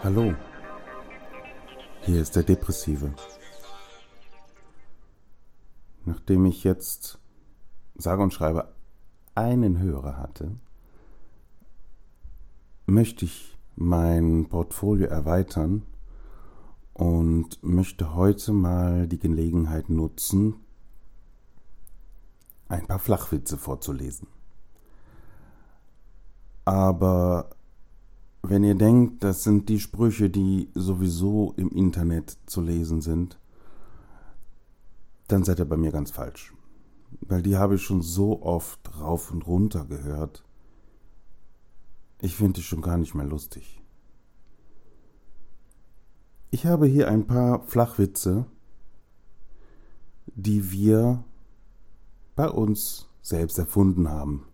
Hallo, hier ist der Depressive. Nachdem ich jetzt sage und schreibe einen Hörer hatte, möchte ich mein Portfolio erweitern und möchte heute mal die Gelegenheit nutzen, ein paar Flachwitze vorzulesen. Aber wenn ihr denkt, das sind die Sprüche, die sowieso im Internet zu lesen sind, dann seid ihr bei mir ganz falsch. Weil die habe ich schon so oft rauf und runter gehört. Ich finde die schon gar nicht mehr lustig. Ich habe hier ein paar Flachwitze, die wir bei uns selbst erfunden haben.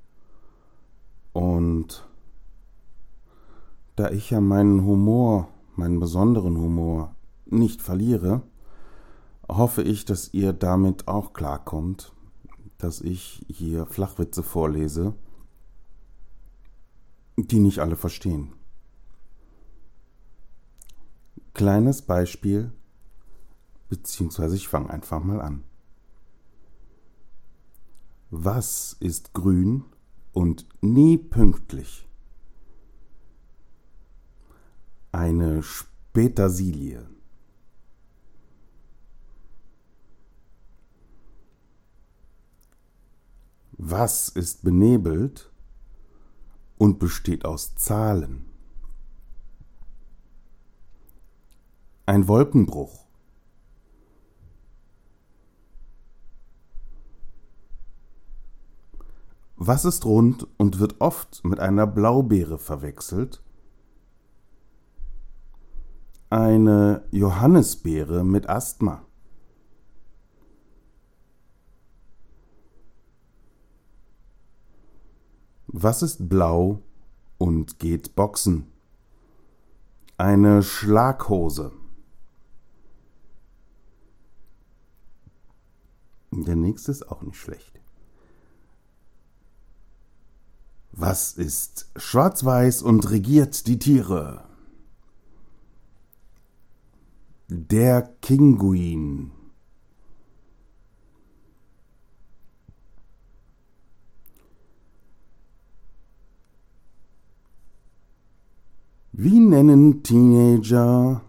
Und da ich ja meinen Humor, meinen besonderen Humor, nicht verliere, hoffe ich, dass ihr damit auch klarkommt, dass ich hier Flachwitze vorlese, die nicht alle verstehen. Kleines Beispiel, beziehungsweise ich fange einfach mal an. Was ist grün und nie pünktlich? Eine Petersilie. Was ist benebelt und besteht aus Zahlen? Ein Wolkenbruch. Was ist rund und wird oft mit einer Blaubeere verwechselt eine Johannisbeere mit Asthma. Was ist blau und geht boxen? Eine Schlaghose. Der nächste ist auch nicht schlecht. Was ist schwarz-weiß und regiert die Tiere? Der Kinguin. Wie nennen Teenager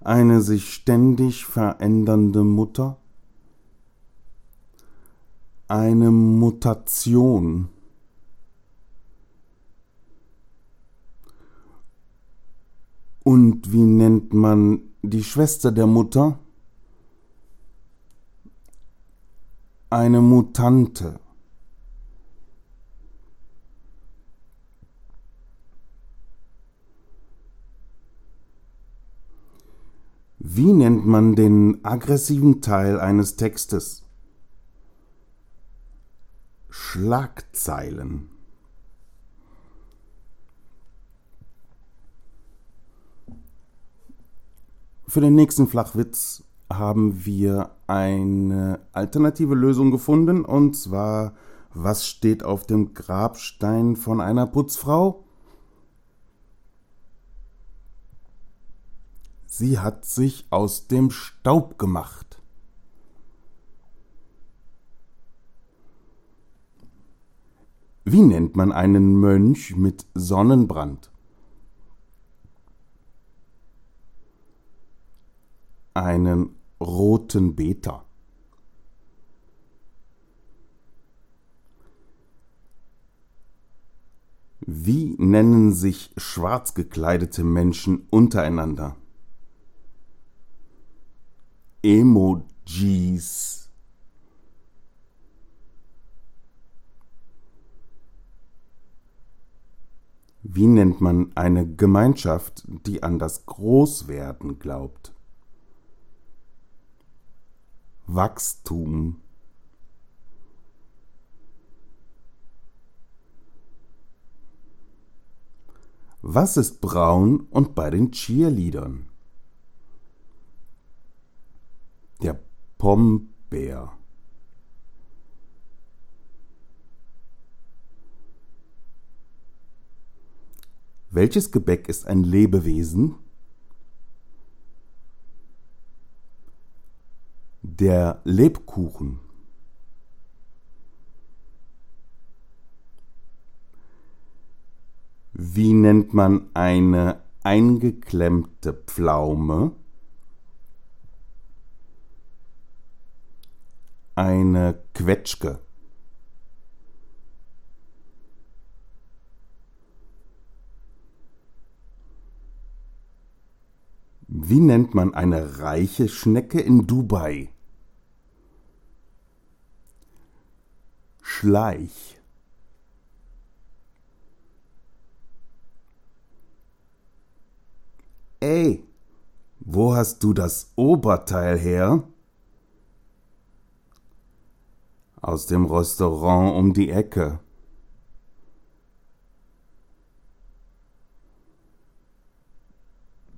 eine sich ständig verändernde Mutter? Eine Mutation. Und wie nennt man die Schwester der Mutter, eine Mutante. Wie nennt man den aggressiven Teil eines Textes? Schlagzeilen. Für den nächsten Flachwitz haben wir eine alternative Lösung gefunden und zwar, was steht auf dem Grabstein von einer Putzfrau? Sie hat sich aus dem Staub gemacht. Wie nennt man einen Mönch mit Sonnenbrand? Einen roten Beta. Wie nennen sich schwarz gekleidete Menschen untereinander? Emojis. Wie nennt man eine Gemeinschaft, die an das Großwerden glaubt? Wachstum. Was ist braun und bei den Cheerleadern? Der Pombeer. Welches Gebäck ist ein Lebewesen? Der Lebkuchen. Wie nennt man eine eingeklemmte Pflaume? Eine Quetschke. Wie nennt man eine reiche Schnecke in Dubai? Schleich. Ey, wo hast du das Oberteil her? Aus dem Restaurant um die Ecke.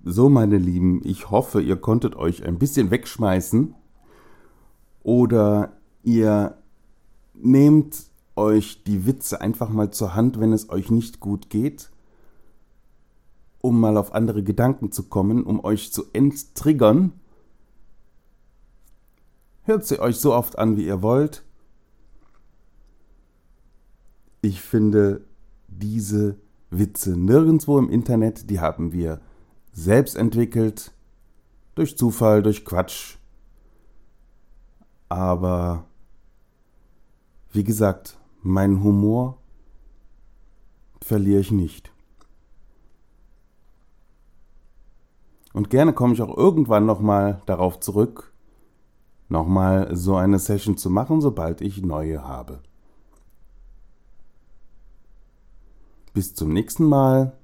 So, meine Lieben, ich hoffe, ihr konntet euch ein bisschen wegschmeißen oder ihr nehmt euch die Witze einfach mal zur Hand, wenn es euch nicht gut geht, um mal auf andere Gedanken zu kommen, um euch zu enttriggern. Hört sie euch so oft an, wie ihr wollt. Ich finde diese Witze nirgendwo im Internet, die haben wir selbst entwickelt, durch Zufall, durch Quatsch. Aber wie gesagt, meinen Humor verliere ich nicht. Und gerne komme ich auch irgendwann nochmal darauf zurück, nochmal so eine Session zu machen, sobald ich neue habe. Bis zum nächsten Mal.